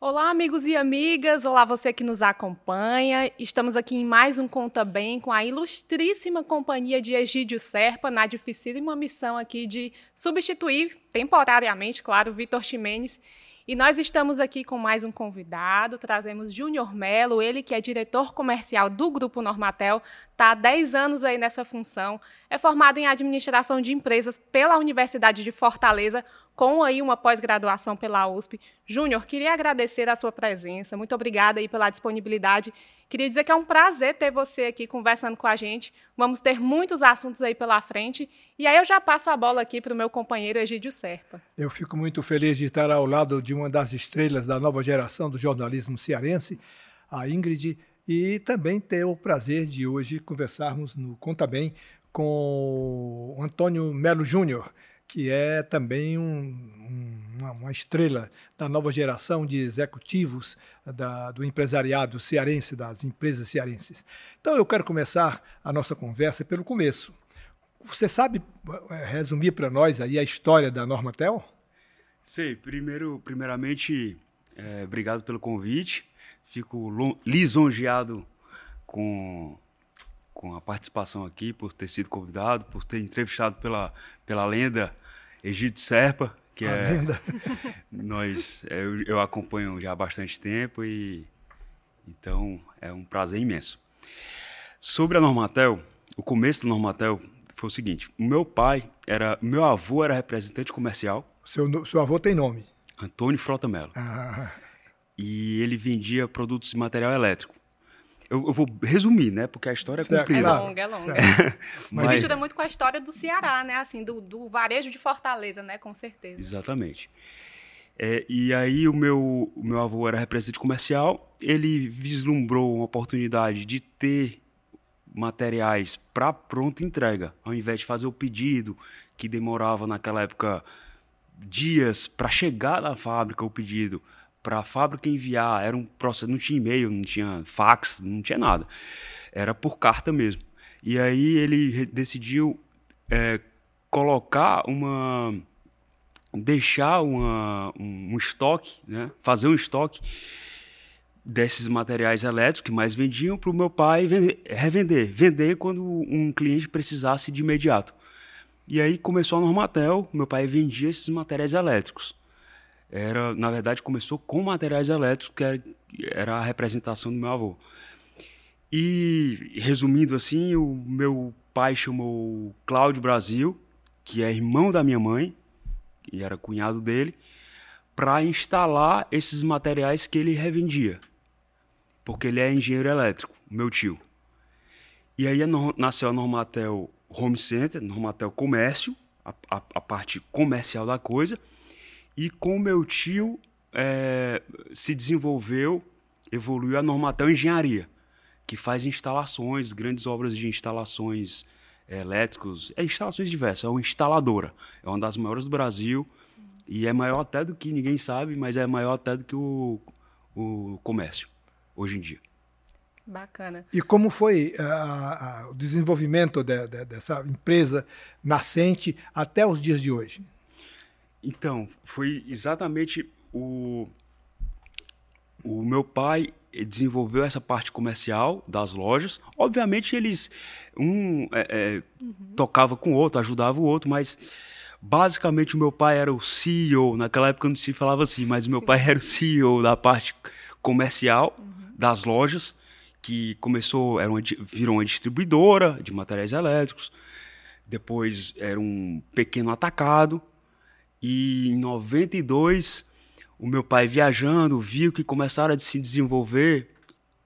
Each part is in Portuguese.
Olá, amigos e amigas. Olá, você que nos acompanha. Estamos aqui em mais um Conta Bem com a ilustríssima companhia de Egídio Serpa, na dificílima missão aqui de substituir temporariamente, claro, Vitor Ximenes. E nós estamos aqui com mais um convidado, trazemos Júnior Melo, ele que é diretor comercial do Grupo Normatel, está há 10 anos aí nessa função, é formado em administração de empresas pela Universidade de Fortaleza, com aí uma pós-graduação pela USP. Júnior, queria agradecer a sua presença, muito obrigada aí pela disponibilidade. Queria dizer que é um prazer ter você aqui conversando com a gente. Vamos ter muitos assuntos aí pela frente. E aí eu já passo a bola aqui para o meu companheiro Egídio Serpa. Eu fico muito feliz de estar ao lado de uma das estrelas da nova geração do jornalismo cearense, a Ingrid, e também ter o prazer de hoje conversarmos no Conta Bem com Antônio Melo Júnior que é também um, uma, uma, estrela da nova geração de executivos da, do empresariado cearense, das empresas cearenses. Então eu quero começar a nossa conversa pelo começo. Você sabe eh, resumir para nós aí a história da Normatel? Sei. Primeiro, primeiramente, é, obrigado pelo convite. Fico lisonjeado com com a participação aqui, por ter sido convidado, por ter entrevistado pela, pela lenda Egito Serpa, que a é lenda. nós eu, eu, acompanho já há bastante tempo e então é um prazer imenso. Sobre a Normatel, o começo da Normatel foi o seguinte: o meu pai era, meu avô era representante comercial. Seu, seu avô tem nome? Antônio Frota Mello. Ah. E ele vendia produtos de material elétrico. Eu, eu, vou resumir, né? Porque a história é comprida. É longa, é longa. Mas... Se mistura muito com a história do Ceará, né? Assim, do, do varejo de Fortaleza, né? Com certeza. Exatamente. É, e aí o meu, o meu avô era representante comercial, ele vislumbrou uma oportunidade de ter materiais para pronta entrega, ao invés de fazer o pedido, que demorava naquela época dias para chegar na fábrica o pedido para a fábrica enviar, era um processo, não tinha e-mail, não tinha fax, não tinha nada. Era por carta mesmo. E aí ele decidiu é, colocar uma deixar uma, um, um, estoque, né? fazer um estoque desses materiais elétricos que mais vendiam para o meu pai vender, revender, vender quando um cliente precisasse de imediato. E aí começou a Normatel, meu pai vendia esses materiais elétricos era, na verdade, começou com materiais elétricos, que era, era a representação do meu avô. E, resumindo assim, o meu pai chamou Cláudio Brasil, que é irmão da minha mãe, e era cunhado dele, para instalar esses materiais que ele revendia. Porque ele é engenheiro elétrico, meu tio. E aí nasceu a Normatel Home Center, Normatel Comércio, a, a, a parte comercial da coisa, e com meu tio é, se desenvolveu, evoluiu a Normatel Engenharia, que faz instalações, grandes obras de instalações é, elétricos, é instalações diversas, é uma instaladora, é uma das maiores do Brasil Sim. e é maior até do que ninguém sabe, mas é maior até do que o, o comércio hoje em dia. Bacana. E como foi uh, uh, o desenvolvimento de, de, dessa empresa nascente até os dias de hoje? Então, foi exatamente o. O meu pai desenvolveu essa parte comercial das lojas. Obviamente, eles. Um é, é, uhum. tocava com o outro, ajudava o outro, mas basicamente o meu pai era o CEO. Naquela época não se falava assim, mas o meu Sim. pai era o CEO da parte comercial uhum. das lojas, que começou, era uma, virou uma distribuidora de materiais elétricos. Depois era um pequeno atacado e em 92, o meu pai viajando viu que começaram a se desenvolver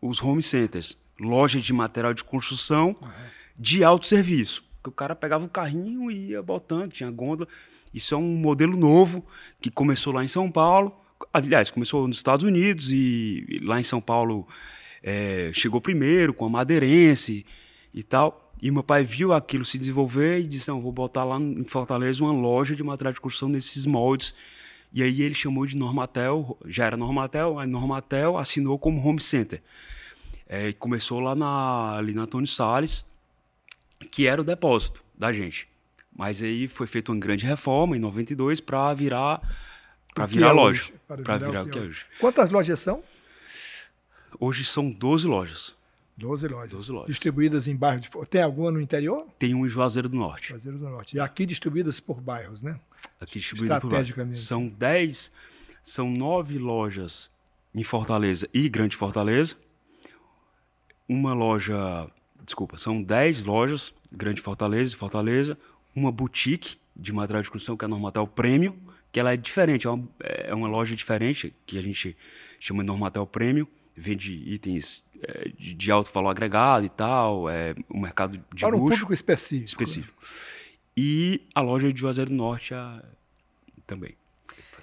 os home centers, lojas de material de construção uhum. de autosserviço. Que o cara pegava o carrinho e ia botando, tinha gôndola. Isso é um modelo novo que começou lá em São Paulo. Aliás, começou nos Estados Unidos e lá em São Paulo é, chegou primeiro com a Madeirense e tal. E meu pai viu aquilo se desenvolver e disse: Não, vou botar lá em Fortaleza uma loja de material de construção nesses moldes. E aí ele chamou de Normatel, já era Normatel, a Normatel assinou como Home Center. É, começou lá na, ali na Antônio Salles, que era o depósito da gente. Mas aí foi feita uma grande reforma em 92 para virar para virar é loja? Para virar virar o que é é hoje. Quantas lojas são? Hoje são 12 lojas. 12 lojas. 12 lojas. Distribuídas em bairros. De... Tem alguma no interior? Tem um em Juazeiro do Norte. Juazeiro do Norte. E aqui distribuídas por bairros, né? Aqui distribuído por. Estrategicamente. São 10, são 9 lojas em Fortaleza e Grande Fortaleza. Uma loja, desculpa, são 10 lojas, Grande Fortaleza e Fortaleza. Uma boutique de material de construção, que é a Normatel Premium, que ela é diferente, é uma, é uma loja diferente, que a gente chama de Normatel Premium. Vende itens é, de, de alto valor agregado e tal, é um mercado de Para um luxo público específico. específico. E a loja de Juazeiro do Norte a- também.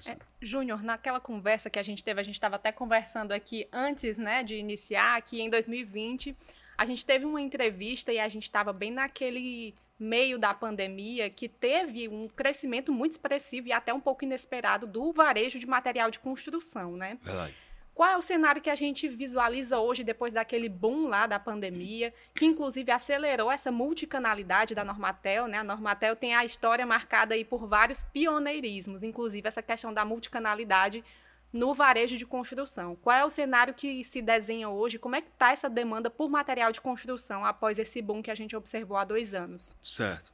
É, Júnior, naquela conversa que a gente teve, a gente estava até conversando aqui antes né, de iniciar, que em 2020 a gente teve uma entrevista e a gente estava bem naquele meio da pandemia que teve um crescimento muito expressivo e até um pouco inesperado do varejo de material de construção, né? Verdade. Qual é o cenário que a gente visualiza hoje depois daquele boom lá da pandemia, que inclusive acelerou essa multicanalidade da Normatel, né? A Normatel tem a história marcada aí por vários pioneirismos, inclusive essa questão da multicanalidade no varejo de construção. Qual é o cenário que se desenha hoje? Como é que está essa demanda por material de construção após esse boom que a gente observou há dois anos? Certo.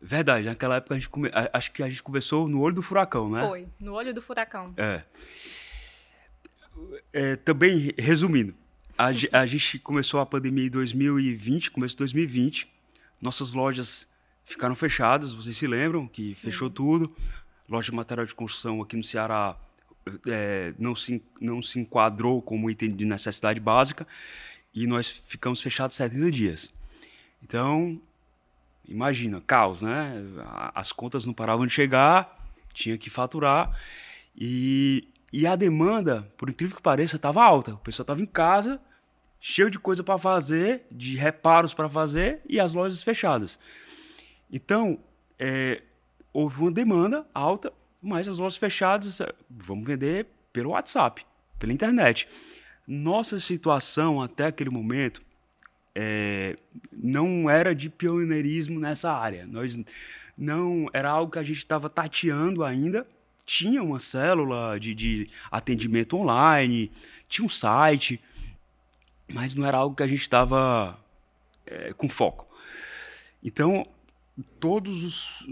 Verdade, naquela época a gente come... acho que a gente começou no olho do furacão, né? Foi, no olho do furacão. É. É, também, resumindo, a, a gente começou a pandemia em 2020, começo de 2020. Nossas lojas ficaram fechadas, vocês se lembram que fechou tudo. Loja de material de construção aqui no Ceará é, não, se, não se enquadrou como item de necessidade básica e nós ficamos fechados 70 dias. Então, imagina, caos, né? As contas não paravam de chegar, tinha que faturar e, e a demanda, por incrível que pareça, estava alta. O pessoal estava em casa, cheio de coisa para fazer, de reparos para fazer e as lojas fechadas. Então, é, houve uma demanda alta, mas as lojas fechadas, é, vamos vender pelo WhatsApp, pela internet. Nossa situação até aquele momento é, não era de pioneirismo nessa área. Nós não era algo que a gente estava tateando ainda. Tinha uma célula de, de atendimento online, tinha um site, mas não era algo que a gente estava é, com foco. Então, todos os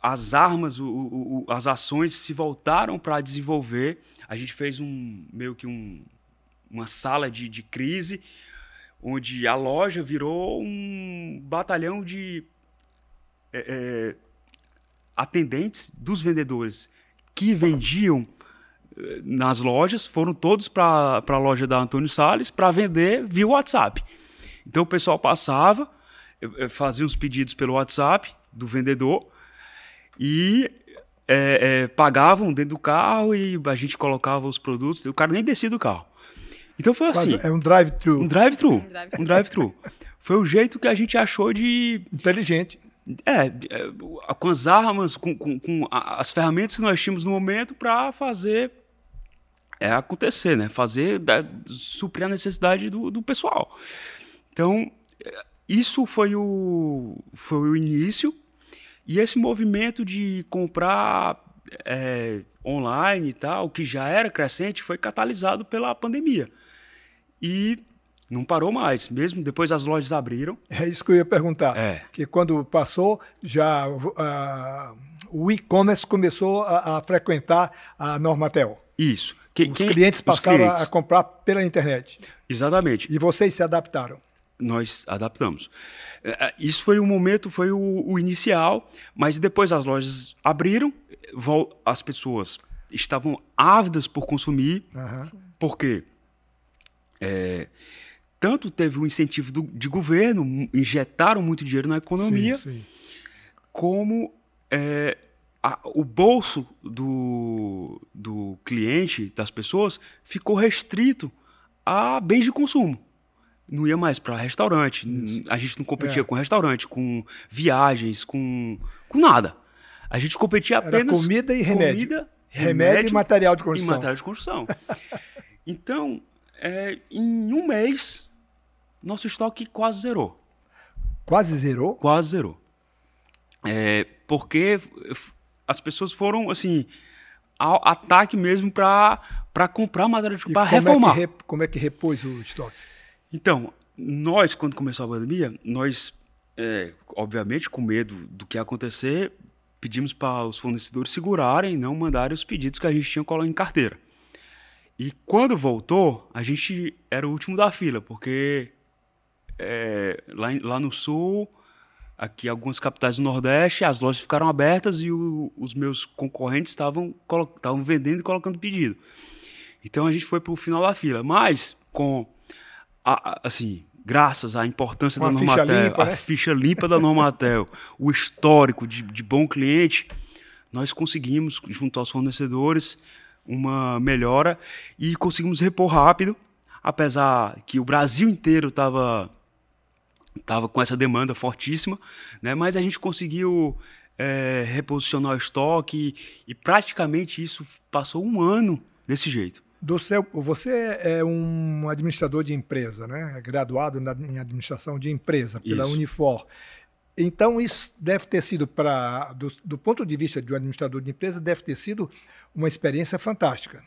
as armas, o- o- as ações se voltaram para desenvolver. A gente fez um meio que um, uma sala de, de crise, onde a loja virou um batalhão de é, é, atendentes dos vendedores que vendiam eh, nas lojas, foram todos para a loja da Antônio Salles para vender via WhatsApp. Então o pessoal passava, eh, eh, fazia os pedidos pelo WhatsApp do vendedor e eh, eh, pagavam dentro do carro e a gente colocava os produtos, o cara nem descia do carro. Então foi Quase- assim, é um drive-thru um drive-thru, Um drive-thru. um drive-thru. Foi o jeito que a gente achou de inteligente. É, é, com as armas, com, com- com as ferramentas que nós tínhamos no momento para fazer é, acontecer, né? Fazer, da- suprir a necessidade do, do pessoal. Então, é, isso foi o, foi o início. E esse movimento de comprar é, online e tal, que já era crescente, foi catalisado pela pandemia. E não parou mais. Mesmo depois as lojas abriram. É isso que eu ia perguntar. É. Que quando passou, já ah, o e-commerce começou a, a frequentar a Normatel. Isso. Que- Os quem- clientes os passaram clientes. a comprar pela internet. Exatamente. E vocês se adaptaram. Nós adaptamos. É, é, Isso foi o momento, foi o, o inicial, mas depois as lojas abriram, as pessoas estavam ávidas por consumir, Aham. porque é, tanto teve o incentivo do- de governo, injetaram muito dinheiro na economia, Sim, sim. como é, a- o bolso do, do cliente, das pessoas, ficou restrito a bens de consumo. Não ia mais para restaurante, Isso. a gente não competia É. com restaurante, com viagens, com, com nada. A gente competia Era apenas comida e remédio. comida, Remédio, e material de e construção. material de construção. então, é, em um mês, nosso estoque quase zerou. Quase zerou. Quase zerou. É, porque as pessoas foram, assim, ao ataque mesmo para comprar matéria de para reformar. É que, como é que repôs o estoque? Então, nós, quando começou a pandemia, nós, é, obviamente, com medo do que ia acontecer, pedimos para os fornecedores segurarem e não mandarem os pedidos que a gente tinha colado em carteira. E quando voltou, a gente era o último da fila, porque é, lá, lá no sul, aqui algumas capitais do Nordeste, as lojas ficaram abertas e o, os meus concorrentes estavam estavam vendendo e colocando pedido. Então a gente foi para o final da fila, mas com a, assim, graças à importância Uma da Normatel, limpa, né? a ficha limpa da Normatel, o histórico de, de bom cliente, nós conseguimos junto aos fornecedores uma melhora e conseguimos repor rápido, apesar que o Brasil inteiro estava tava com essa demanda fortíssima, né? mas a gente conseguiu é, reposicionar o estoque e, e praticamente isso passou um ano desse jeito. Do seu, você é um administrador de empresa, né? É graduado na, em administração de empresa pela isso. Unifor. Então, isso deve ter sido, para, do, do, ponto de vista de um administrador de empresa, deve ter sido uma experiência fantástica.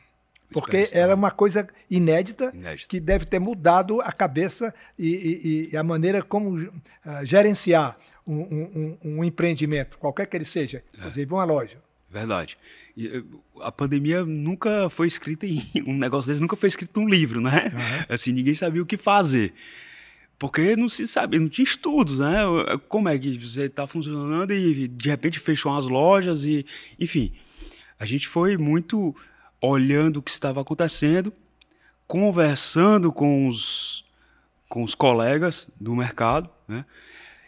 Porque era uma coisa inédita, inédita, que deve ter mudado a cabeça e, e, e a maneira como uh, gerenciar um, um, um, empreendimento, qualquer que ele seja, é. inclusive uma loja. Verdade. E, eh, a pandemia nunca foi escrita em um negócio desse nunca foi escrito num livro, né? Uhum. Assim ninguém sabia o que fazer porque não se sabe, não tinha estudos, né? Como é que você está funcionando e de repente fechou as lojas e, enfim, a gente foi muito olhando o que estava acontecendo, conversando com os, com os colegas do mercado, né?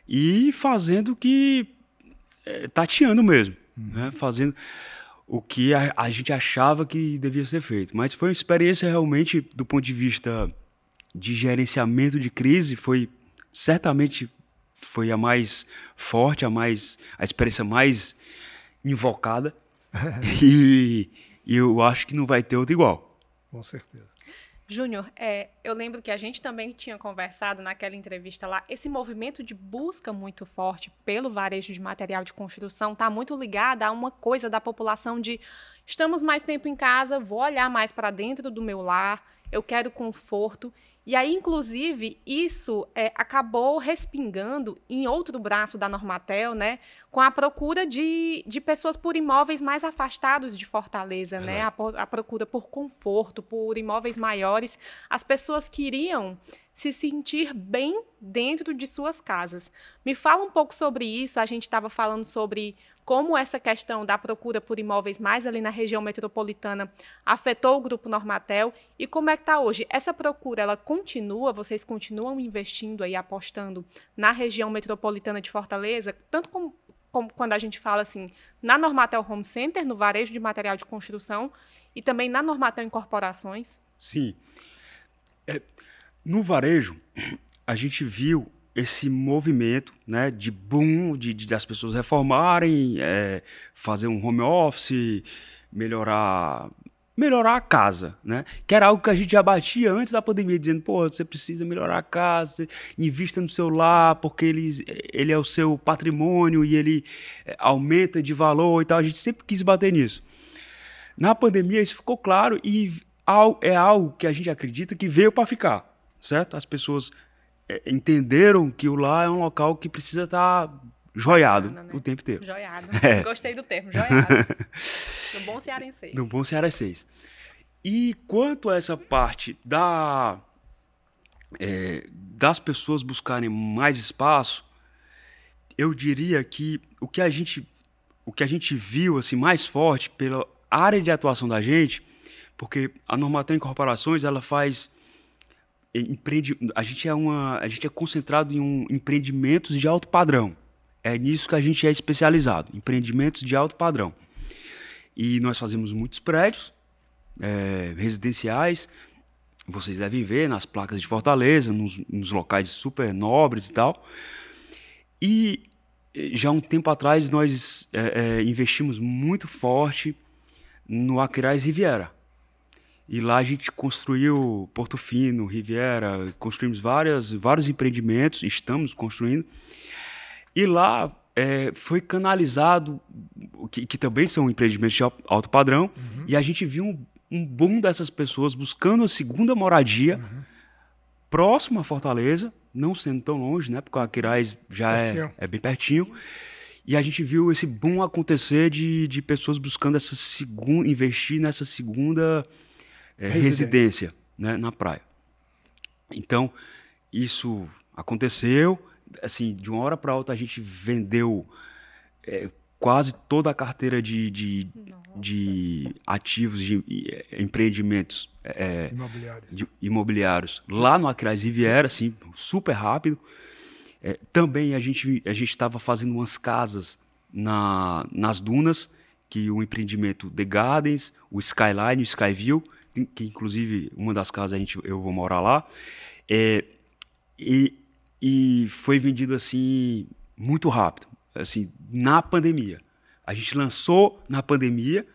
E fazendo o que é, tateando mesmo, uhum. né? Fazendo o que a, a gente achava que devia ser feito. Mas foi uma experiência realmente do ponto de vista de gerenciamento de crise foi certamente foi a mais forte, a mais a experiência mais invocada. e, e, eu acho que não vai ter outra igual. Com certeza. Júnior, é, eu lembro que a gente também tinha conversado naquela entrevista lá. Esse movimento de busca muito forte pelo varejo de material de construção está muito ligado a uma coisa da população de estamos mais tempo em casa, vou olhar mais para dentro do meu lar, eu quero conforto. E aí, inclusive, isso é, acabou respingando em outro braço da Normatel, né? Com a procura de, de pessoas por imóveis mais afastados de Fortaleza, é né? A, a, procura por conforto, por imóveis maiores. As pessoas queriam se sentir bem dentro de suas casas. Me fala um pouco sobre isso. A gente estava falando sobre como essa questão da procura por imóveis mais ali na região metropolitana afetou o grupo Normatel e como é que está hoje? Essa procura ela continua? Vocês continuam investindo e apostando na região metropolitana de Fortaleza, tanto como, como quando a gente fala assim na Normatel Home Center, no varejo de material de construção e também na Normatel Incorporações? Sim. É, no varejo, a gente viu esse movimento né, de boom, de, de das pessoas reformarem, é, fazer um home office, melhorar melhorar a casa, né? Que era algo que a gente já batia antes da pandemia, dizendo, pô, você precisa melhorar a casa, invista no seu lar, porque ele, ele é o seu patrimônio e ele é, aumenta de valor e tal. A gente sempre quis bater nisso. Na pandemia isso ficou claro e é algo que a gente acredita que veio para ficar, certo? As pessoas entenderam que o lar é um local que precisa estar tá joiado né? o tempo inteiro. Joiado. É. Gostei do termo, joiado. no bom cearense. No bom cearense. E quanto a essa parte da é, das pessoas buscarem mais espaço, eu diria que o que a gente o que a gente viu assim mais forte pela área de atuação da gente, porque a Normatel Incorporações ela faz empreende, a gente é uma, a gente é concentrado em um, empreendimentos de alto padrão. É nisso que a gente é especializado, empreendimentos de alto padrão. E nós fazemos muitos prédios é, residenciais. Vocês devem ver nas placas de Fortaleza, nos, nos locais super nobres e tal. E já um tempo atrás nós é, é, investimos muito forte no Aquiraz Riviera. E lá a gente construiu Porto Fino, Riviera, construímos várias, vários empreendimentos, estamos construindo. E lá é, foi canalizado, que, que, também são empreendimentos de alto padrão, uhum. e a gente viu um, um boom dessas pessoas buscando a segunda moradia uhum. próximo à Fortaleza, não sendo tão longe, né? Porque a Quirais já é, é, bem pertinho. E a gente viu esse boom acontecer de, de pessoas buscando essa segunda, investir nessa segunda é, residência, residência né, na praia. Então, isso aconteceu assim, de uma hora para outra a gente vendeu é, quase toda a carteira de, de, de ativos, de é, empreendimentos é, imobiliários. De, imobiliários lá no Acrais Riviera, assim, super rápido. É, também a gente a gente estava fazendo umas casas na, nas dunas, que o empreendimento The Gardens, o Skyline, o Skyview, que inclusive uma das casas a gente, eu vou morar lá. É, e e foi vendido assim muito rápido, assim, na pandemia. A gente lançou na pandemia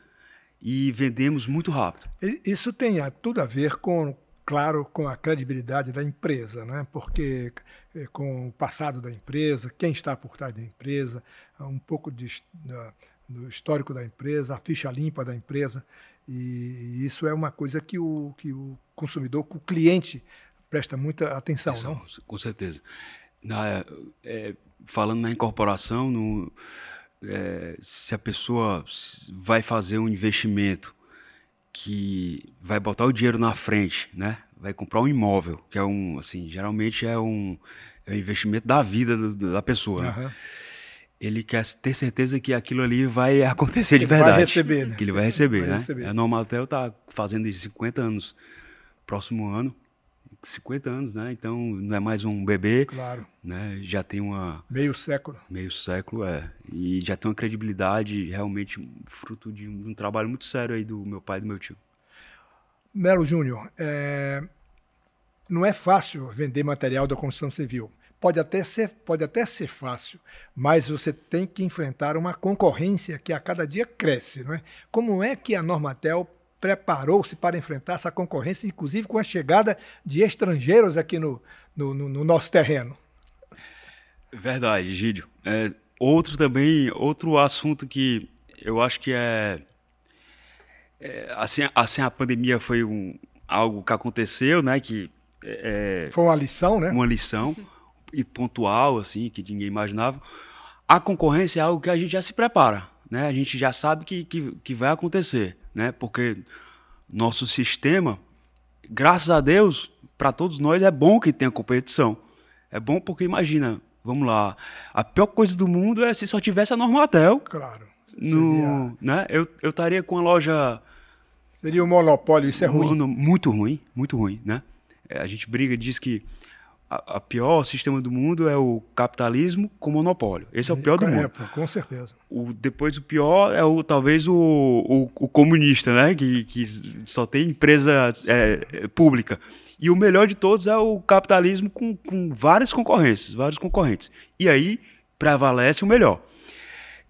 e vendemos muito rápido. Isso tem tudo a ver com, claro, com a credibilidade da empresa, né? Porque eh, com o passado da empresa, quem está por trás da empresa, um pouco de, da, do histórico da empresa, a ficha limpa da empresa, e isso é uma coisa que o, que o consumidor, o cliente presta muita atenção, atenção não? Com certeza. Na, é, falando na incorporação, no, é, se a pessoa vai fazer um investimento que vai botar o dinheiro na frente, né? Vai comprar um imóvel, que é um, assim, geralmente é um, é um investimento da vida do, da pessoa. Uhum. Né? Ele quer ter certeza que aquilo ali vai acontecer ele de verdade. Vai receber, né? Que ele vai receber, vai né? Receber. A Normatel está fazendo isso 50 anos próximo ano. 50 anos, né? Então não é mais um bebê. Claro. Né? Já tem uma. Meio século. Meio século, é. E já tem uma credibilidade realmente fruto de um, de um trabalho muito sério aí do meu pai e do meu tio. Melo Júnior, é... não é fácil vender material da construção civil. Pode até, ser, pode até ser fácil, mas você tem que enfrentar uma concorrência que a cada dia cresce. Não é? Como é que a Normatel preparou-se para enfrentar essa concorrência, inclusive com a chegada de estrangeiros aqui no, no, no, no nosso terreno. Verdade, Gídio. É, outro também, outro assunto que eu acho que é, é assim, assim a pandemia foi um, algo que aconteceu, né? Que é, é, foi uma lição, né? Uma lição e pontual, assim, que ninguém imaginava. A concorrência é algo que a gente já se prepara, né? A gente já sabe que, que, que vai acontecer né? Porque nosso sistema, graças a Deus, para todos nós é bom que tenha competição. É bom porque imagina, vamos lá, a pior coisa do mundo é se só tivesse a Normatel. Claro. No, né? Eu eu estaria com a loja Seria um monopólio, isso é ruim. Muito ruim, muito ruim, né? É, a gente briga, diz que a, a, pior sistema do mundo é o capitalismo com monopólio. Esse é o pior do é, mundo. Com certeza. O, depois o pior é o talvez o, o, o comunista, né? Que, que só tem empresa é, pública. E o melhor de todos é o capitalismo com, com várias concorrências, vários concorrentes. E aí prevalece o melhor.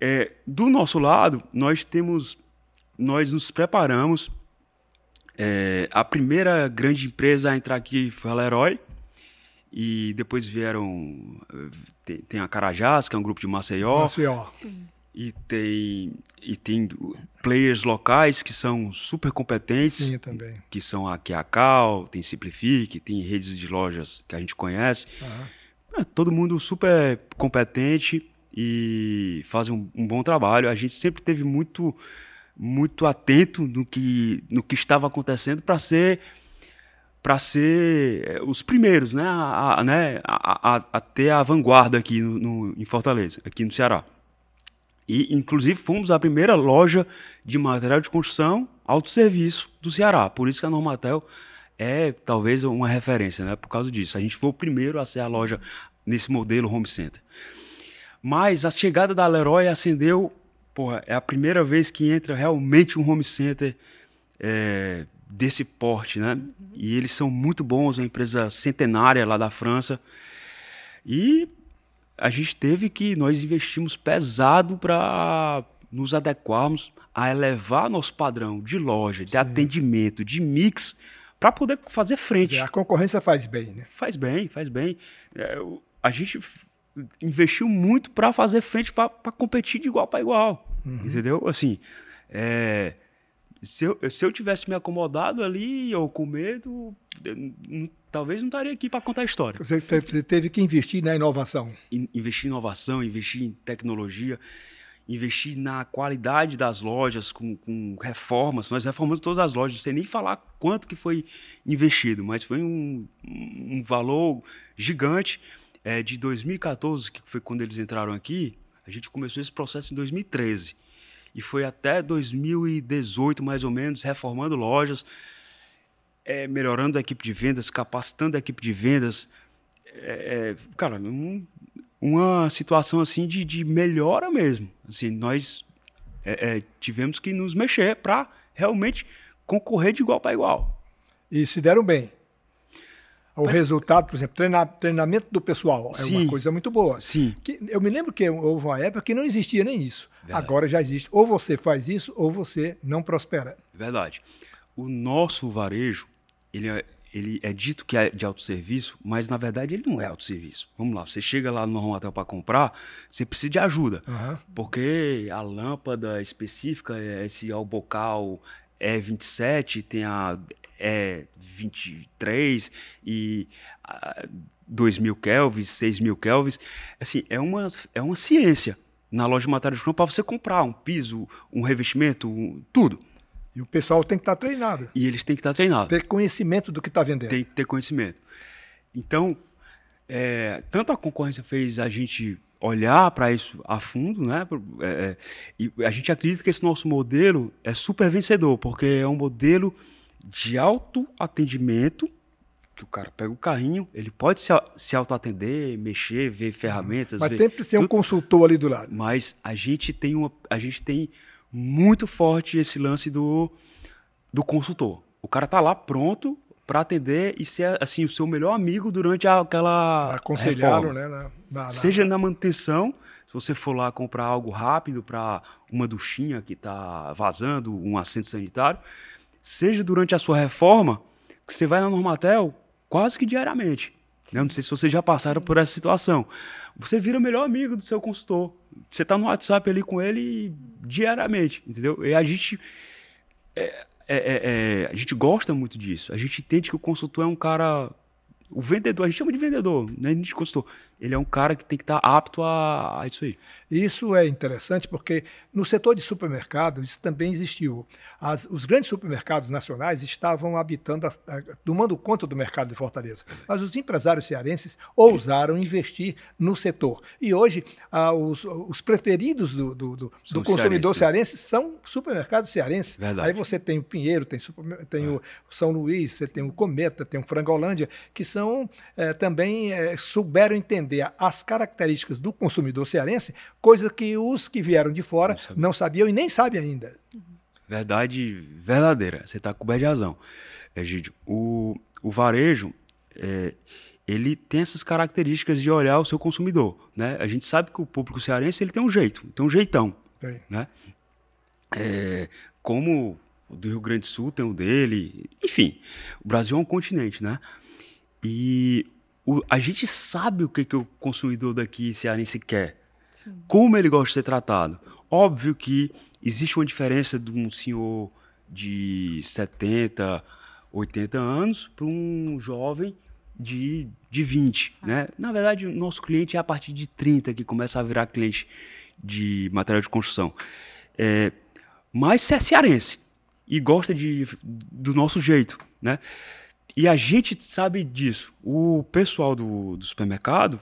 É, do nosso lado, nós temos, nós nos preparamos. É, a primeira grande empresa a entrar aqui foi a Leroy e depois vieram. Tem, tem a Carajás, que é um grupo de Maceió. Maceió. Sim. E tem, e tem players locais que são super competentes. Sim, também. Que são aqui a Cal, tem Simplifique, tem redes de lojas que a gente conhece. Uhum. É, todo mundo super competente e fazem um, um, bom trabalho. A gente sempre teve muito, muito atento no que, no que estava acontecendo para ser para ser eh, os primeiros, né, a, a né, a, a, a, ter a vanguarda aqui no, no, em Fortaleza, aqui no Ceará. E, inclusive, fomos a primeira loja de material de construção autosserviço do Ceará. Por isso que a Normatel é talvez uma referência, né, por causa disso. A gente foi o primeiro a ser a loja nesse modelo home center. Mas a chegada da Leroy acendeu, porra, é a primeira vez que entra realmente um home center é, desse porte, né? Uhum. E eles são muito bons, uma empresa centenária lá da França. E a gente teve que nós investimos pesado para nos adequarmos a elevar nosso padrão de loja, de Sim. atendimento, de mix, para poder fazer frente. A concorrência faz bem, né? Faz bem, faz bem. É, a gente investiu muito para fazer frente, para competir de igual para igual. Uhum. Entendeu? Assim, é, se, eu, se eu tivesse me acomodado ali ou com medo, eu, talvez não estaria aqui para contar a história. Você teve que investir na inovação. investir em inovação, investir em tecnologia, investir na qualidade das lojas com, com, reformas. Nós reformamos todas as lojas, não sei nem falar quanto que foi investido, mas foi um, um valor gigante. É, de 2014, que foi quando eles entraram aqui, a gente começou esse processo em 2013. E foi até 2018, mais ou menos, reformando lojas, é, melhorando a equipe de vendas, capacitando a equipe de vendas. É, é cara, um, uma situação assim de, de melhora mesmo. Assim, nós é, é, tivemos que nos mexer para realmente concorrer de igual para igual. E se deram bem. O Mas... resultado, por exemplo, treinamento do pessoal é Sim. uma coisa muito boa. Sim. Que, eu me lembro que houve uma época que não existia nem isso. Verdade. Agora já existe. Ou você faz isso, ou você não prospera. Verdade. O nosso varejo, ele é, ele é dito que é de autosserviço, mas na verdade ele não é autosserviço. Vamos lá, você chega lá no hotel para comprar, você precisa de ajuda. Uhum. Porque a lâmpada específica, é esse albocal é 27, tem a é 23 e 2 mil kelvins, 6 mil kelvins. Assim, é uma, é uma ciência na loja de materiais de para você comprar um piso, um revestimento, um, tudo. E o pessoal tem que estar tá treinado. E eles têm que estar tá treinados. Ter conhecimento do que está vendendo. Tem que ter conhecimento. Então, é, tanto a concorrência fez a gente olhar para isso a fundo, né? É, é, e a gente acredita que esse nosso modelo é super vencedor, porque é um modelo de autoatendimento que o cara pega o carrinho, ele pode se, se autoatender, mexer, ver ferramentas. Mas ver, sempre tem um consultor ali do lado. Mas a gente tem uma, a gente tem muito forte esse lance do, do consultor. O cara tá lá pronto para atender e ser assim o seu melhor amigo durante aquela aconselharam, né? Na, na, Seja na manutenção, se você for lá comprar algo rápido para uma duchinha que está vazando, um assento sanitário, seja durante a sua reforma, que você vai na Normatel quase que diariamente. Eu não sei se vocês já passaram por essa situação. Você vira o melhor amigo do seu consultor. Você está no WhatsApp ali com ele diariamente, entendeu? E a gente. É, é, é, é, a gente gosta muito disso. A gente entende que o consultor é um cara. O vendedor, a gente chama de vendedor, né? A gente consultor. Ele é um cara que tem que estar tá apto a, a isso aí. Isso é interessante porque no setor de supermercado isso também existiu. As, os grandes supermercados nacionais estavam habitando, a, a, tomando conta do mercado de Fortaleza. Mas os empresários cearenses ousaram investir no setor. E hoje os, os, preferidos do, do, do, do consumidor cearense são supermercados cearenses. Verdade. Aí você tem o Pinheiro, tem, super, tem é. o São Luís, você tem o Cometa, tem o Frangolândia, que são é, também é, souberam entender as características do consumidor cearense coisa que os que vieram de fora não, não sabiam e nem sabem ainda. Verdade verdadeira, você está coberto de razão. Egídio, o, o varejo, é, ele tem essas características de olhar o seu consumidor. Né? A gente sabe que o público cearense ele tem um jeito, tem um jeitão. Né? É, como o do Rio Grande do Sul tem o dele, enfim, o Brasil é um continente, né? E o, a gente sabe o que, que o consumidor daqui cearense quer. Como ele gosta de ser tratado? Óbvio que existe uma diferença de um senhor de 70, 80 anos para um jovem de, de 20, ah. né? Na verdade, o nosso cliente é a partir de 30 que começa a virar cliente de material de construção. É, mas é cearense e gosta de, do nosso jeito, né? E a gente sabe disso. O pessoal do, do supermercado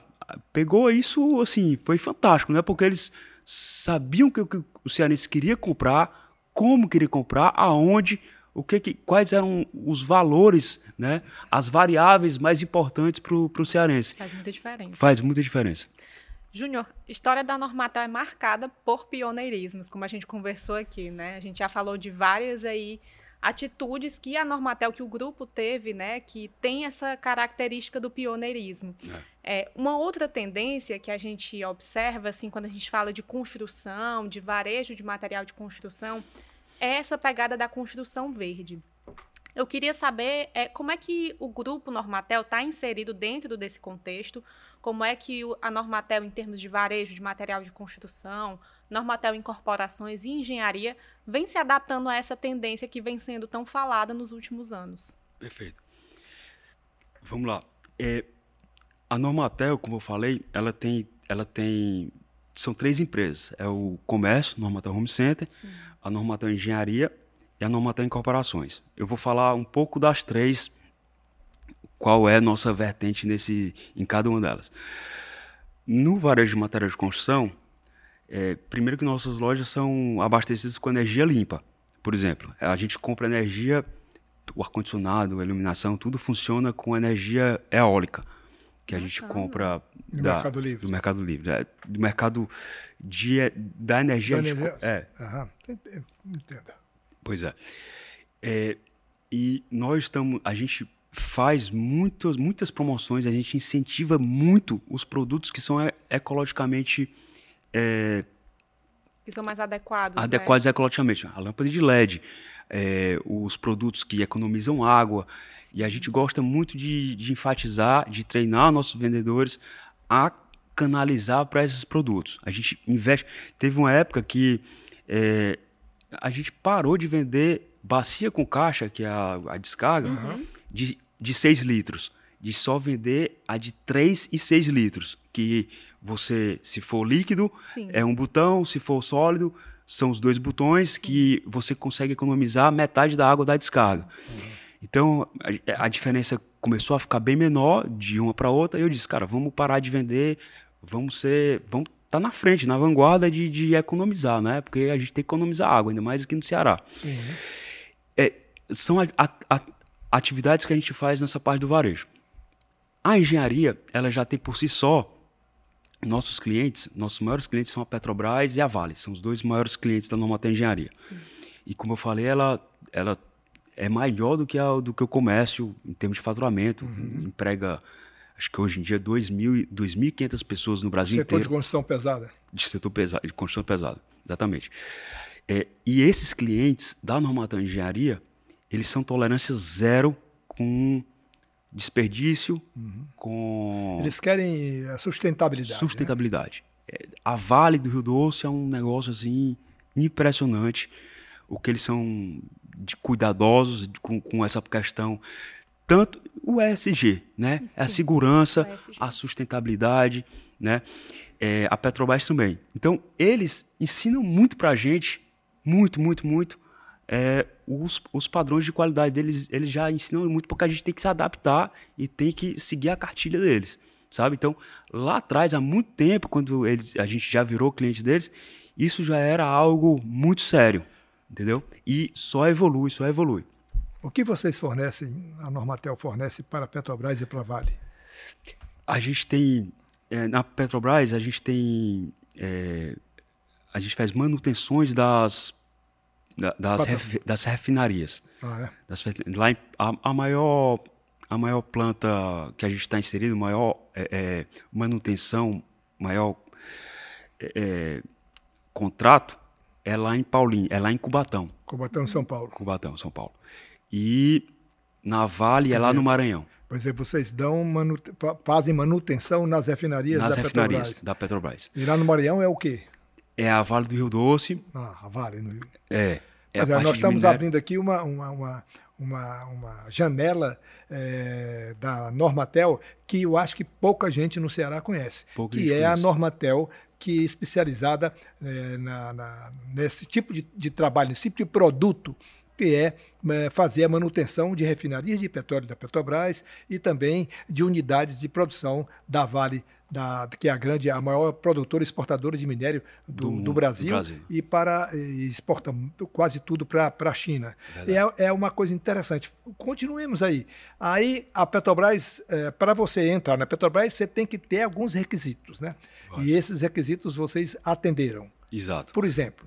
pegou isso, assim, foi fantástico, né? Porque eles sabiam que, que o cearense queria comprar, como queria comprar, aonde, o que, que quais eram os valores, né? As variáveis mais importantes para o cearense. Faz muita diferença. Faz muita diferença. Júnior, história da Normatel é marcada por pioneirismos, como a gente conversou aqui, né? A gente já falou de várias aí atitudes que a Normatel, que o grupo teve, né, que tem essa característica do pioneirismo. É. é. uma outra tendência que a gente observa, assim, quando a gente fala de construção, de varejo de material de construção, é essa pegada da construção verde. Eu queria saber é, como é que o grupo Normatel está inserido dentro desse contexto, como é que a Normatel, em termos de varejo de material de construção, Normatel em corporações e engenharia, vem se adaptando a essa tendência que vem sendo tão falada nos últimos anos. Perfeito. Vamos lá. É, a Normatel, como eu falei, ela tem, ela tem, são três empresas. É o comércio, Normatel Home Center, Sim. a Normatel Engenharia e a Normatel Incorporações. Eu vou falar um pouco das três, qual é a nossa vertente nesse, em cada uma delas. No varejo de materiais de construção, é, primeiro que nossas lojas são abastecidas com energia limpa. Por exemplo, a gente compra energia, o ar-condicionado, a iluminação, tudo funciona com energia eólica que a gente compra do da, Mercado Livre. Do Mercado Livre. É, do mercado de, da energia. Da energia? é. Aham. Entenda. Pois é. é. E nós estamos. A gente faz muitas, muitas promoções, a gente incentiva muito os produtos que são ecologicamente. É, que são mais adequados. Adequados né? ecologicamente. A lâmpada de LED, é, os produtos que economizam água. E a gente gosta muito de, de enfatizar, de treinar nossos vendedores a canalizar para esses produtos. A gente investe. Teve uma época que é, a gente parou de vender bacia com caixa, que é a, a descarga, uhum. de, de 6 litros. De só vender a de 3 e 6 litros. Que você, se for líquido, Sim. é um botão, se for sólido, são os dois botões Sim. que você consegue economizar metade da água da descarga. Uhum. Então a, a, diferença começou a ficar bem menor de uma para outra. E eu disse, cara, vamos parar de vender, vamos ser, vamos tá na frente, na vanguarda de, de economizar, né? Porque a gente tem que economizar água, ainda mais aqui no Ceará. É, são a, a, atividades que a gente faz nessa parte do varejo. A engenharia, ela já tem por si só nossos clientes, nossos maiores clientes são a Petrobras e a Vale, são os dois maiores clientes da Normatel Engenharia. Sim. E como eu falei, ela, ela é maior do que, a, do que o comércio em termos de faturamento. Uhum. Emprega, acho que hoje em dia, 2.500 pessoas no Brasil setor inteiro. Setor de construção pesada. De setor pesado, de construção pesada, exatamente. É, e esses clientes da Normatão Engenharia, eles são tolerância zero com desperdício, uhum. com... Eles querem a sustentabilidade. Né? Sustentabilidade. Né? A Vale do Rio Doce é um negócio assim impressionante. O que eles são de cuidadosos com, com essa questão tanto o ESG, né? Sim, a segurança, a sustentabilidade, né? É, a Petrobras também. Então, eles ensinam muito para a gente, muito, muito, muito, é, os, os padrões de qualidade deles. Eles já ensinam muito porque a gente tem que se adaptar e tem que seguir a cartilha deles, sabe? Então, lá atrás, há muito tempo, quando eles, a gente já virou cliente deles, isso já era algo muito sério, entendeu? E só evolui, só evolui. O que vocês fornecem, a Normatel fornece para a Petrobras e para a Vale? A gente tem, é, na Petrobras, a gente tem, é, a gente faz manutenções das, das, ref, das refinarias. Ah, é? das, lá em, a, a, maior, a maior planta que a gente está inserido, maior é, é, manutenção, maior é, contrato, é lá em Paulinho, é lá em Cubatão. Cubatão, São Paulo. Cubatão, São Paulo. E na Vale é lá no Maranhão. Pois é, vocês dão manu... fazem manutenção nas refinarias nas da refinarias Petrobras. da Petrobras. E lá no Maranhão é o quê? É a Vale do Rio Doce. Ah, a Vale no Rio. É. é Mas, é, nós estamos abrindo aqui uma, uma, uma, uma, uma janela é, da Normatel que eu acho que pouca gente no Ceará conhece. Pouca que é conhece. a Normatel que é especializada é, na, na, nesse tipo de, de, trabalho, nesse tipo de produto, que é, é, fazer a manutenção de refinarias de petróleo da Petrobras e também de unidades de produção da Vale da, que é a grande, a maior produtora exportadora de minério do, do, do, Brasil, do Brasil, e para e exporta quase tudo para a China. É, é, uma coisa interessante. Continuemos aí. Aí a Petrobras, é, para você entrar na Petrobras, você tem que ter alguns requisitos, né? E esses requisitos vocês atenderam. Exato. Por exemplo.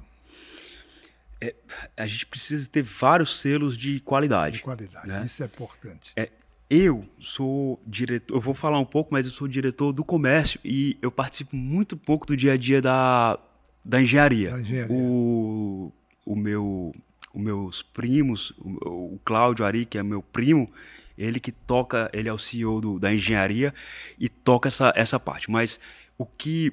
É, a gente precisa ter vários selos de qualidade. De qualidade, né? isso é importante. É, eu sou diretor, eu vou falar um pouco, mas eu sou diretor do comércio e eu participo muito pouco do dia a dia da, da engenharia. Da engenharia. O, o meu os meus primos, o, o Cláudio Ari, que é meu primo, ele que toca, ele é o CEO do, da engenharia e toca essa, essa parte. Mas o que,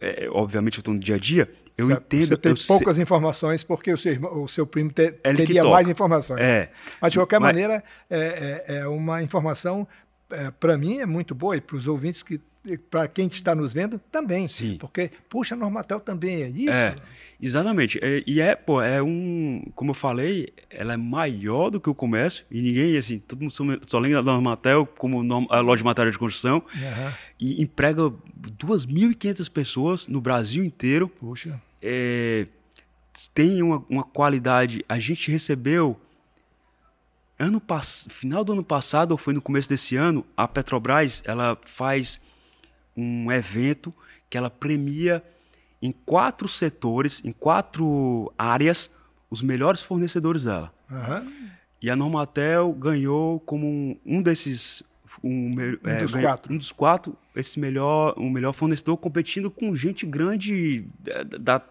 é, obviamente, eu estou no dia a dia, eu certo. entendo. Você tem poucas sei, informações porque o seu, irmão, o seu primo te, teria toca. mais informações. é, Mas, de qualquer Mas- maneira, é, é- é uma informação, para mim, é muito boa e para os ouvintes, que para quem está nos vendo, também. Sim. Porque, puxa, a Normatel também é isso. É. Exatamente. É, E é, pô, é um. Como eu falei, ela é maior do que o comércio. E ninguém, assim, todo mundo só, só lembra da Normatel como a loja de material de construção. Aham. E emprega 2.500 pessoas no Brasil inteiro. Puxa. É, tem uma, uma qualidade. A gente recebeu. Ano pass... Final do ano passado, ou foi no começo desse ano, a Petrobras ela faz um evento que ela premia em quatro setores, em quatro áreas, os melhores fornecedores dela. Aham. E a Normatel ganhou como um, um desses. Um, Um é, dos ganhou- quatro. Um dos quatro, esse melhor, o melhor fornecedor competindo com gente grande da, da,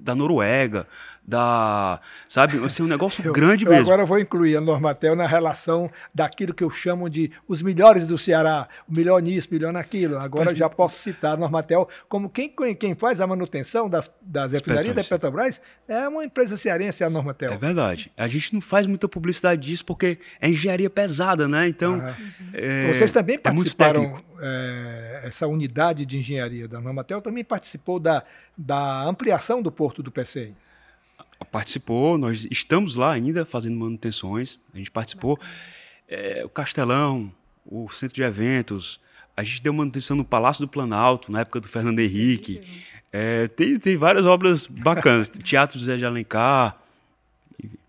da Noruega, da. Sabe? Assim, um negócio Eu- grande eu mesmo. Agora vou incluir a Normatel na relação daquilo que eu chamo de os melhores do Ceará, o melhor nisso, o melhor naquilo. Agora Mas- já posso citar a Normatel como quem, quem faz a manutenção das, das refinarias da Petrobras. É uma empresa cearense, a Normatel. É verdade. A gente não faz muita publicidade disso porque é engenharia pesada, né? Então. Aham. é- Vocês também é participaram, é, essa unidade de engenharia da Normatel também participou da, da ampliação do porto do PCI. Participou, nós estamos lá ainda fazendo manutenções, a gente participou. É, o Castelão, o Centro de Eventos, a gente deu manutenção no Palácio do Planalto, na época do Fernando Henrique. É, tem, tem várias obras bacanas, Teatro José de Alencar.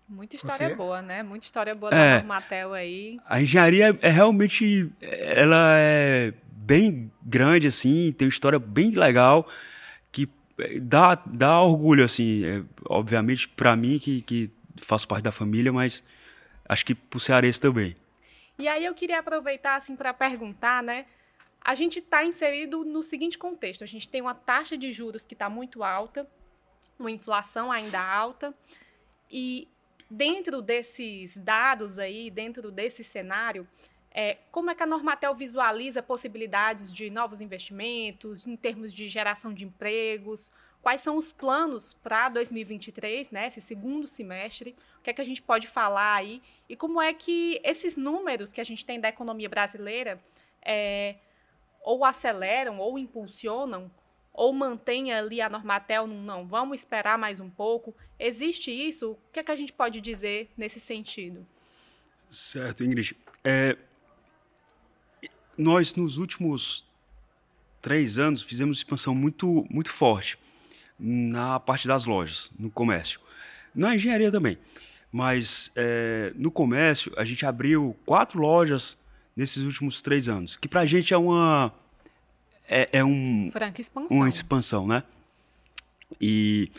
Muita história Você- boa, né? Muita história boa É. da Normatel aí. A engenharia é realmente, ela é bem grande, assim, tem uma história bem legal, dá, dá orgulho, assim, é, obviamente para mim, que, que faço parte da família, mas acho que pro cearense também. E aí eu queria aproveitar assim para perguntar, né? A gente está inserido no seguinte contexto: a gente tem uma taxa de juros que está muito alta, uma inflação ainda alta, e dentro desses dados aí, dentro desse cenário, é, como é que a Normatel visualiza possibilidades de novos investimentos, em termos de geração de empregos? Quais são os planos para 2023, né, esse segundo semestre? O que é que a gente pode falar aí? E como é que esses números que a gente tem da economia brasileira é, ou aceleram, ou impulsionam, ou mantém ali a Normatel num não, vamos esperar mais um pouco? Existe isso? O que é que a gente pode dizer nesse sentido? Certo, Ingrid. É, nós, nos últimos três anos, fizemos expansão muito, muito forte na parte das lojas, no comércio. Na engenharia também. Mas é, no comércio, a gente abriu quatro lojas nesses últimos três anos, que para a gente é uma. É, é um, Franca expansão. uma expansão, né? E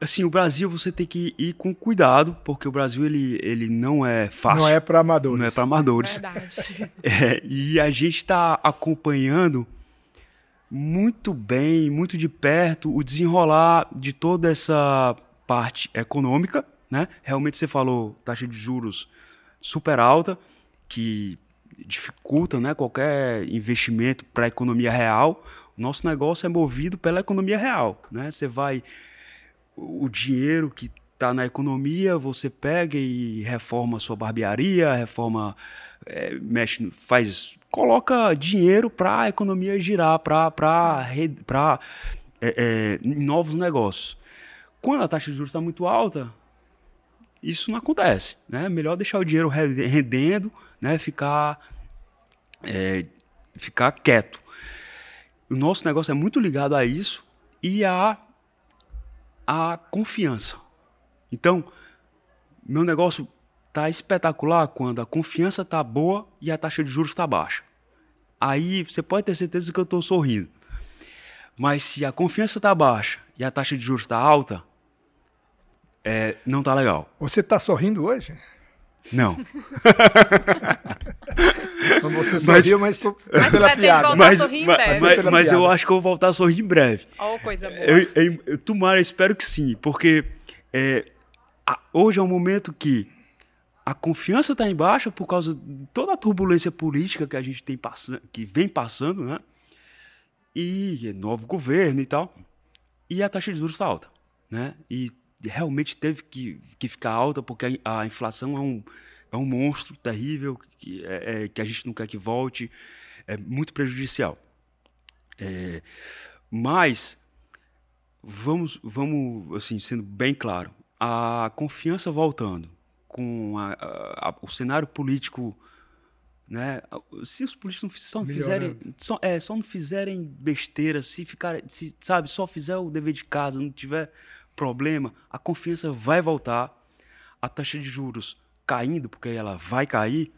assim, o Brasil você tem que ir com cuidado, porque o Brasil ele, ele não é fácil. Não é para amadores. Não é para amadores. Verdade. É, e a gente está acompanhando muito bem, muito de perto, o desenrolar de toda essa parte econômica. Né? Realmente você falou taxa de juros super alta, que dificulta né, qualquer investimento para a economia real. O nosso negócio é movido pela economia real. Né? Você vai. O dinheiro que está na economia, você pega e reforma sua barbearia, reforma é, mexe, faz, coloca dinheiro para a economia girar, para é, é, novos negócios. Quando a taxa de juros está muito alta, isso não acontece, né? Melhor deixar o dinheiro re- rendendo, né? Ficar, é, ficar quieto. O nosso negócio é muito ligado a isso e a, a confiança. Então, meu negócio tá espetacular quando a confiança tá boa e a taxa de juros está baixa. Aí você pode ter certeza que eu estou sorrindo. Mas se a confiança está baixa e a taxa de juros está alta, é, não tá legal. Você está sorrindo hoje? Não. Você Mas- sorriu, mas, foi Mas pela piada. voltar Mas, a sorrir em mas, breve. mas- mas eu acho que eu vou voltar a sorrir em breve. Ó, coisa boa. Eu, eu, eu tomara, eu espero que sim, porque é, a- hoje é um momento que a confiança está em baixa por causa de toda a turbulência política que a gente tem passando, que vem passando, né? E novo governo e tal. E a taxa de juros está alta, né? E realmente teve que, que ficar alta porque a, a inflação é um, é um monstro terrível que, é, é, que a gente não quer que volte, é muito prejudicial. É, mas vamos, vamos assim, sendo bem claro, a confiança voltando com a, a, o cenário político, né? Se os políticos não só fizerem, só, é, só não fizerem besteira, se ficar, se sabe, só fizer o dever de casa, não tiver problema, a confiança vai voltar, a taxa de juros caindo, porque ela vai cair,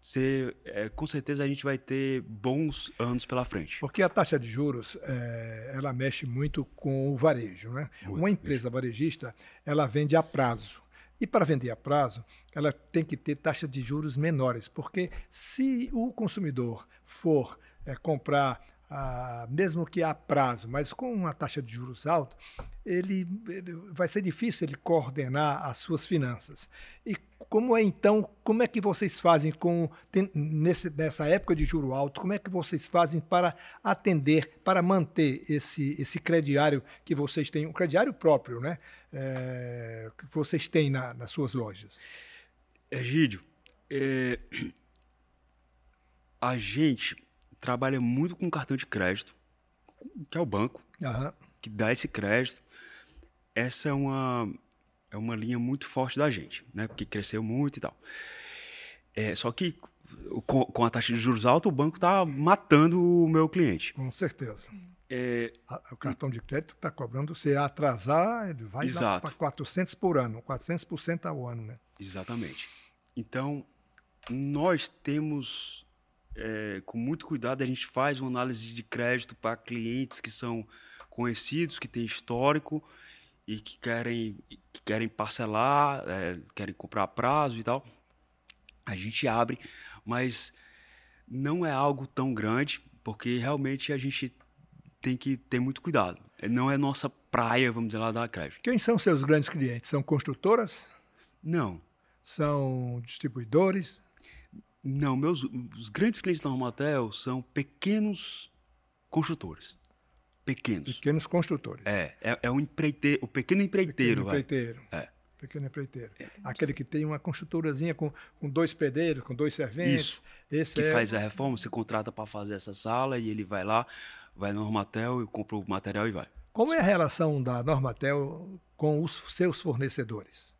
você, é, com certeza a gente vai ter bons anos pela frente. Porque a taxa de juros, é, ela mexe muito com o varejo, né? Muito Uma empresa varejista, ela vende a prazo. E para vender a prazo, ela tem que ter taxa de juros menores, porque se o consumidor for é, comprar mesmo que a prazo, mas com uma taxa de juros alta, ele, ele, vai ser difícil ele coordenar as suas finanças. E como é então, como é que vocês fazem com tem, nesse, nessa época de juro alto, como é que vocês fazem para atender, para manter esse, esse crediário que vocês têm, um crediário próprio, né? É, que vocês têm na, nas suas lojas? Egídio, é, a gente trabalha muito com cartão de crédito, que é o banco, uhum. que dá esse crédito. Essa é uma, é uma linha muito forte da gente, né? Porque cresceu muito e tal. É, só que com, com, a taxa de juros alta, o banco está matando o meu cliente. Com certeza. É, o cartão de crédito está cobrando, se atrasar, ele vai para 400 por ano, 400% ao ano, né? Exatamente. Então, nós temos é, com muito cuidado, a gente faz uma análise de crédito para clientes que são conhecidos, que têm histórico e que querem, que querem parcelar, é, querem comprar a prazo e tal. A gente abre, mas não é algo tão grande, porque realmente a gente tem que ter muito cuidado. Não é nossa praia, vamos dizer lá, da crédito. Quem são seus grandes clientes? São construtoras? Não. São distribuidores? Não, meus os grandes clientes da Normatel são pequenos construtores. Pequenos. Pequenos construtores. É, é, é um empreiteiro, o pequeno empreiteiro. Pequeno empreiteiro. Vai. É. Pequeno empreiteiro. É. Aquele que tem uma construtorazinha com, com dois pedreiros, com dois serventes. Isso. Esse que é... faz a reforma, você contrata para fazer essa sala e ele vai lá, vai na Normatel e compra o material e vai. Como é a relação da Normatel com os seus fornecedores?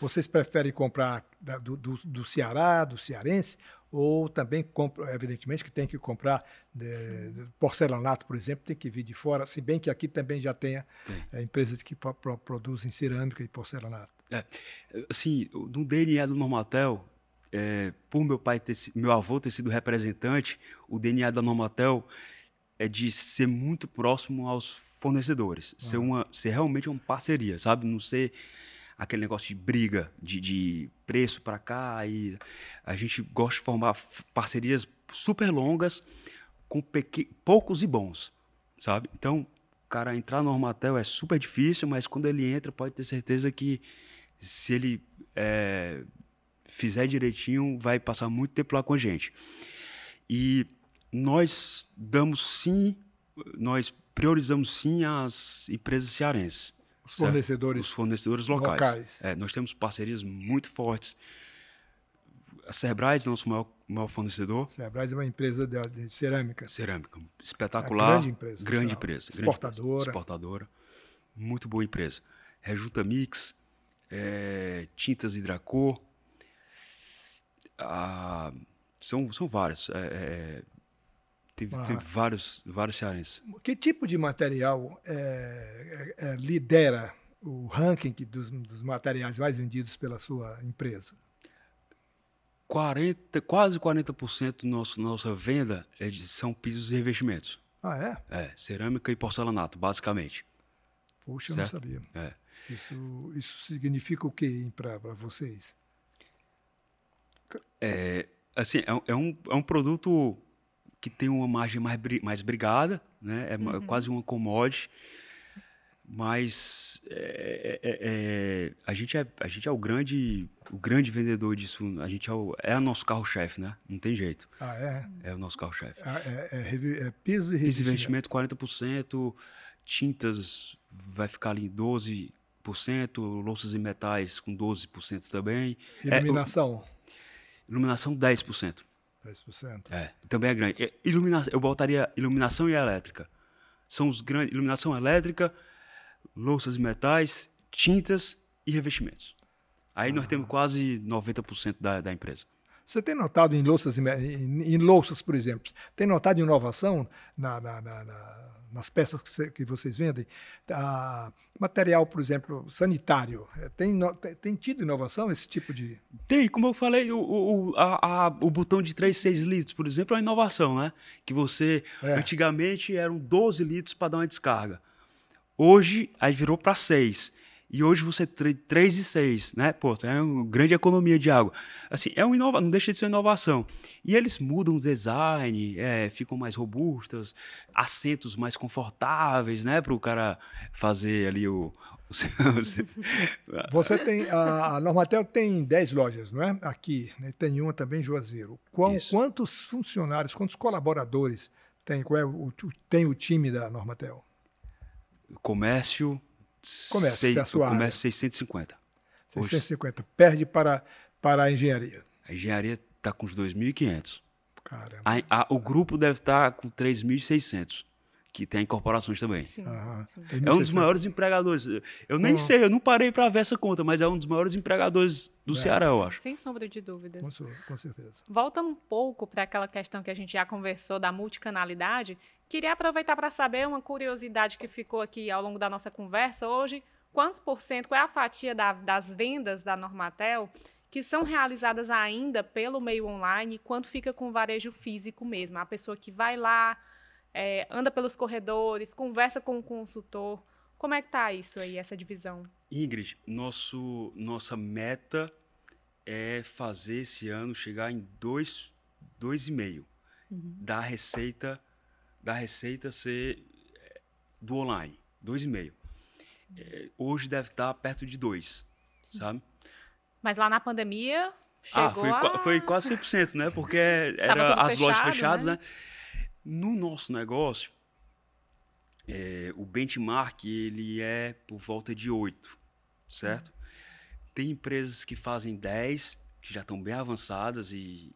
Vocês preferem comprar do, do, do Ceará, do cearense, ou também, compra, evidentemente, que tem que comprar de, de porcelanato, por exemplo, tem que vir de fora, se bem que aqui também já tenha é, empresas que pro, pro, produzem cerâmica e porcelanato. É, assim, no DNA do Normatel, é, por meu pai ter, meu avô ter sido representante, o DNA da Normatel é de ser muito próximo aos fornecedores, ah. ser, uma, ser realmente uma parceria, sabe? Não ser aquele negócio de briga, de, de preço para cá. E a gente gosta de formar parcerias super longas com poucos e bons, sabe? Então, cara entrar no Normatel é super difícil, mas quando ele entra, pode ter certeza que se ele é, fizer direitinho, vai passar muito tempo lá com a gente. E nós damos sim, nós priorizamos sim as empresas cearenses. Os fornecedores, Os fornecedores locais. locais. É, nós temos parcerias muito fortes. A Cerbrais é nosso maior, maior fornecedor. Cerbrais é uma empresa de, de cerâmica. Cerâmica. Espetacular. É grande empresa. Grande empresa. Exportadora. Grande exportadora. Muito boa empresa. Rejuta Mix, é, Tintas Hidracor. Ah, são, são vários. É, é Teve, ah. teve, vários, vários cearenses. Que tipo de material é, é, é lidera o ranking dos, dos, materiais mais vendidos pela sua empresa? 40, quase 40% da nosso, nossa venda é de, são pisos e revestimentos. Ah, é? É, cerâmica e porcelanato, basicamente. Puxa, certo? eu não sabia. É. Isso, isso significa o que para vocês? É, assim, é, é, um, é um produto que tem uma margem mais, mais brigada, né? É uhum. quase uma commodity, Mas é, é, é, a, gente é, a gente é o grande, o grande vendedor disso. A gente é, o, é o nosso carro-chefe, né? Não tem jeito. Ah, é? É o nosso carro-chefe. Ah, é, é, é piso e Piso e investimento 40%, tintas vai ficar ali 12%, louças e metais com 12% também. Iluminação? É, iluminação 10%. 10%. É, também é grande. Iluminação, eu botaria iluminação e elétrica. São os grandes. Iluminação elétrica, louças e metais, tintas e revestimentos. Aí ah. nós temos quase 90% da, da empresa. Você tem notado em louças, em, louças, por exemplo, tem notado inovação na, na, na, nas peças que, que vocês vendem? Ah, material, por exemplo, sanitário, é, tem, tem tido inovação esse tipo de... Tem, como eu falei, o, o, a, a, o botão de 3, 6 litros, por exemplo, é uma inovação, né? Que você, é. antigamente, eram 12 litros para dar uma descarga. Hoje, aí virou para 6 e hoje você tem 3 e 6, né? Pô, é uma grande economia de água. Assim, é um inova... não deixa de ser uma inovação. E eles mudam o design, é, ficam mais robustas, assentos mais confortáveis, né? Para o cara fazer ali o... você tem, a, a Normatel tem 10 lojas, não é? Aqui, né? tem uma também em Juazeiro. Qual, quantos funcionários, quantos colaboradores tem, qual é o, tem o time da Normatel? Comércio, Comércio, Sei, que é a sua comércio 650. 650. Hoje. Perde para, para a engenharia. A engenharia está com uns 2.500. Caramba. A, a, o grupo deve estar tá com 3.600 que tem incorporações também. Sim, sim. É um dos maiores empregadores. Eu nem sei, eu não parei para ver essa conta, mas é um dos maiores empregadores do é. Ceará, eu acho. Sem sombra de dúvidas. Com, com certeza. Voltando um pouco para aquela questão que a gente já conversou da multicanalidade, queria aproveitar para saber uma curiosidade que ficou aqui ao longo da nossa conversa hoje. Quantos por cento, qual é a fatia da, das vendas da Normatel que são realizadas ainda pelo meio online e quanto fica com o varejo físico mesmo? A pessoa que vai lá, é, anda pelos corredores, conversa com o consultor. Como é que está isso aí, essa divisão? Ingrid, nosso, nossa meta é fazer esse ano chegar em 2,5 dois, dois uhum. da receita da receita ser é, do online, 2,5. É, hoje deve estar perto de 2, sabe? Mas lá na pandemia chegou ah, foi, a... foi quase 100%, né? Porque era as fechado, lojas fechadas, né? né? No nosso negócio, é, o benchmark ele é por volta de 8, certo? Tem empresas que fazem 10, que já estão bem avançadas e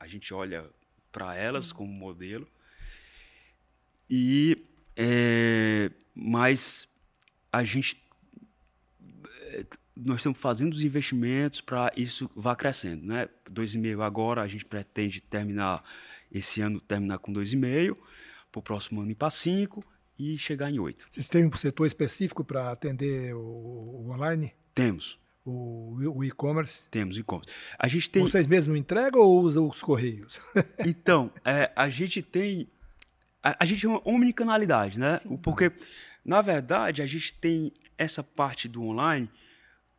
a gente olha para elas Sim. como modelo. E é, mas a gente nós estamos fazendo os investimentos para isso vá crescendo, né? 2,5 agora a gente pretende terminar esse ano terminar com 2,5, para o próximo ano ir para 5 e chegar em 8. Vocês têm um setor específico para atender o, o, online? Temos. O, o e-commerce? Temos e-commerce. A gente tem... Vocês mesmos entregam ou usam os correios? então, é, a gente tem... A, a, gente é uma omnicanalidade, né? Sim. Porque, na verdade, a gente tem essa parte do online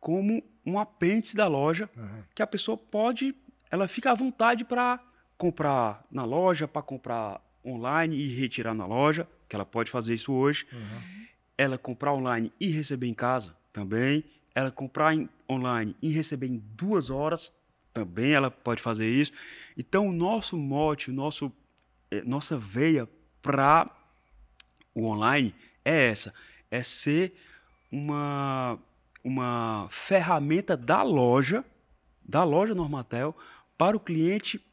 como um apêndice da loja uhum. que a pessoa pode... Ela fica à vontade para comprar na loja, para comprar online e retirar na loja, que ela pode fazer isso hoje. Uhum. Ela comprar online e receber em casa também. Ela comprar em, online e receber em duas horas também ela pode fazer isso. Então, o nosso mote, o nosso, é, nossa veia para o online é essa: é ser uma, uma ferramenta da loja, da loja Normatel, para o cliente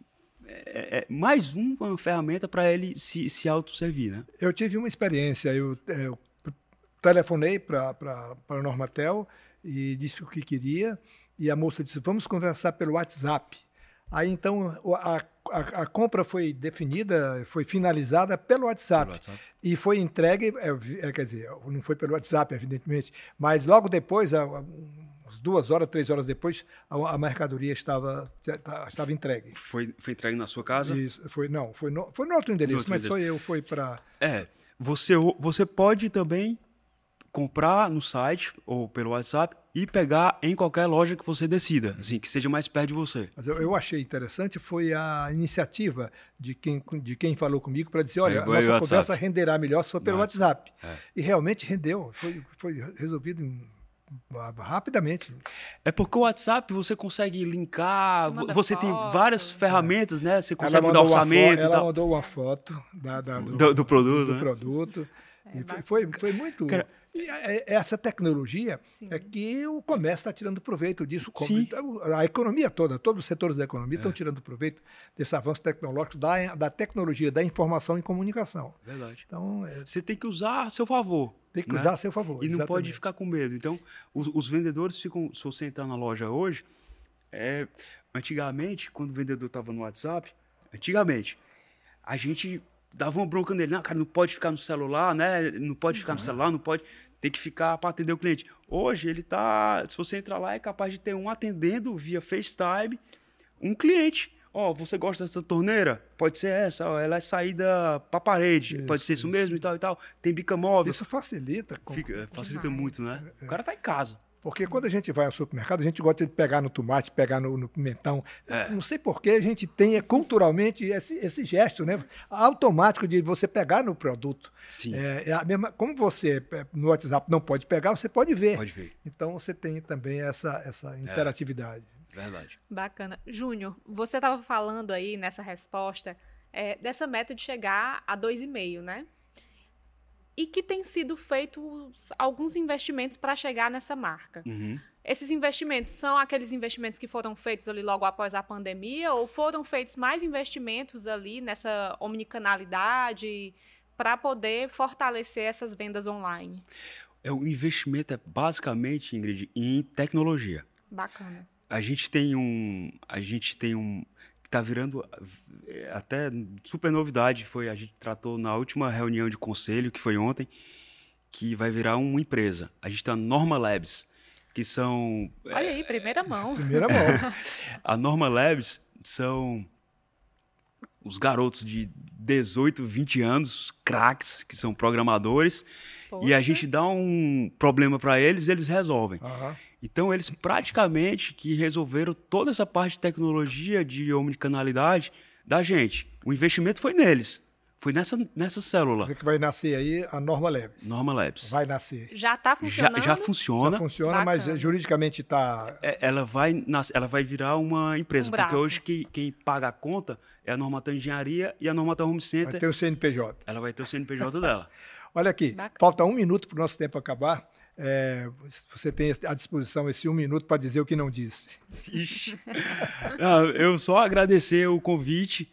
é, é mais uma ferramenta para ele se, se autosservir, né? Eu tive uma experiência, eu, é, eu telefonei para a Normatel e disse o que queria, e a moça disse, vamos conversar pelo WhatsApp. Aí então a, a, a, compra foi definida, foi finalizada pelo WhatsApp, pelo WhatsApp. e foi entregue, é, é, quer dizer, não foi pelo WhatsApp, evidentemente, mas logo depois, umas duas horas, três horas depois, a, a mercadoria estava, estava entregue. Foi, foi entregue na sua casa? Isso, foi, não, foi no, foi no outro endereço, no outro mas endereço. foi eu, foi para... É, você, você pode também comprar no site ou pelo WhatsApp e pegar em qualquer loja que você decida, assim, que seja mais perto de você. Mas eu, eu achei interessante foi a iniciativa de quem, de quem falou comigo para dizer, olha, a nossa conversa renderá melhor se for pelo WhatsApp. É. E realmente rendeu, foi, foi resolvido em rapidamente. É porque o WhatsApp você consegue linkar, você foto, tem várias ferramentas, né? Você consegue mudar orçamento. ela mandou uma foto da, da, do, do, do, produto. Do né? produto. É, foi, foi, foi, muito. Cara, e é, essa tecnologia Sim. é que o comércio está tirando proveito disso. Sim. A economia toda, todos os setores da economia é. estão tirando proveito desse avanço tecnológico da, da tecnologia, da informação e comunicação. Verdade. Então, é... Você tem que usar a seu favor. Tem que né? usar a seu favor. E exatamente. não pode ficar com medo. Então, os, os, vendedores ficam. Se você entrar na loja hoje, é, antigamente, quando o vendedor estava no WhatsApp, antigamente, a gente dava uma bronca nele. Não, cara, não pode ficar no celular, né? Não pode ficar no uhum. celular, não pode. Tem que ficar para atender o cliente. Hoje ele tá. Se você entrar lá, é capaz de ter um atendendo via FaceTime um cliente. Ó, oh, você gosta dessa torneira? Pode ser essa, ó, ela é saída para parede. Isso, pode ser isso, isso, mesmo e tal e tal. Tem bica móvel. Isso facilita. Fica, facilita muito, né? É, é. O cara tá em casa. Porque quando a gente vai ao supermercado, a gente gosta de pegar no tomate, pegar no, no pimentão. É. Não sei por que a gente tem é, culturalmente esse, esse, gesto, né? Automático de você pegar no produto. Sim. É, é, a mesma, como você é, no WhatsApp não pode pegar, você pode ver. Pode ver. Então você tem também essa, essa é. interatividade. Verdade. Bacana. Júnior, você estava falando aí nessa resposta dessa meta de chegar a 2,5, né? E que tem sido feitos alguns investimentos para chegar nessa marca. Uhum. Esses investimentos são aqueles investimentos que foram feitos ali logo após a pandemia ou foram feitos mais investimentos ali nessa omnicanalidade para poder fortalecer essas vendas online? É, o investimento é basicamente, Ingrid, em tecnologia. Bacana. A gente tem um, a gente tem um, está virando eh, até super novidade. Foi a gente tratou na última reunião de conselho que foi ontem que vai virar uma empresa. A gente está Norma Labs, que são olha aí primeira mão. primeira mão. a Norma Labs são os garotos de 18, 20 anos, craques, que são programadores, Poxa. e a gente dá um problema para eles, eles resolvem. Uhum. Então, eles praticamente que resolveram toda essa parte de tecnologia, de omnicanalidade da gente. O investimento foi neles. Foi nessa, nessa célula. Você que vai nascer aí a Norma Labs. Norma Labs. Vai nascer. Já está funcionando? Já, já, funciona. Já funciona, Bacana. mas juridicamente está... É, ela, vai ela vai virar uma empresa, um porque hoje quem, quem, paga a conta é a Normatão Engenharia e a Normatão Home Center. Vai ter o CNPJ. Ela vai ter o CNPJ dela. Olha aqui, Bacana. falta um minuto para o nosso tempo acabar. É, você tem à disposição esse um minuto para dizer o que não disse. não, eu só agradecer o convite.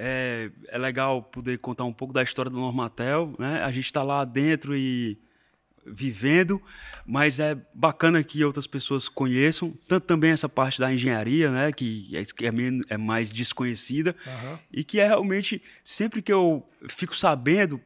É, é, legal poder contar um pouco da história do Normatel. Né? A gente está lá dentro e vivendo, mas é bacana que outras pessoas conheçam, tanto também essa parte da engenharia, né, que é, que é, é mais desconhecida, uhum. e que é realmente, sempre que eu fico sabendo,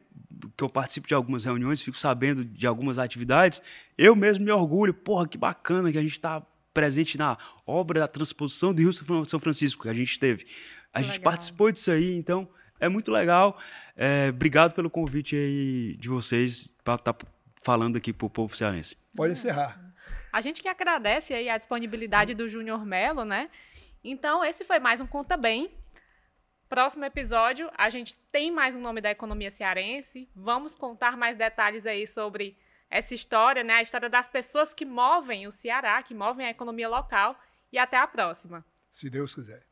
que eu participo de algumas reuniões, fico sabendo de algumas atividades, eu mesmo me orgulho, porra, que bacana que a gente está presente na obra da transposição do Rio São Francisco que a gente teve. A que gente legal. participou disso aí, então é muito legal. É, obrigado pelo convite aí de vocês para estar tá falando aqui para o povo cearense. Pode encerrar. A gente que agradece aí a disponibilidade do Júnior Melo, né? Então, esse foi mais um Conta Bem. Próximo episódio, a gente tem mais um nome da economia cearense. Vamos contar mais detalhes aí sobre essa história, né? A história das pessoas que movem o Ceará, que movem a economia local. E até a próxima. Se Deus quiser.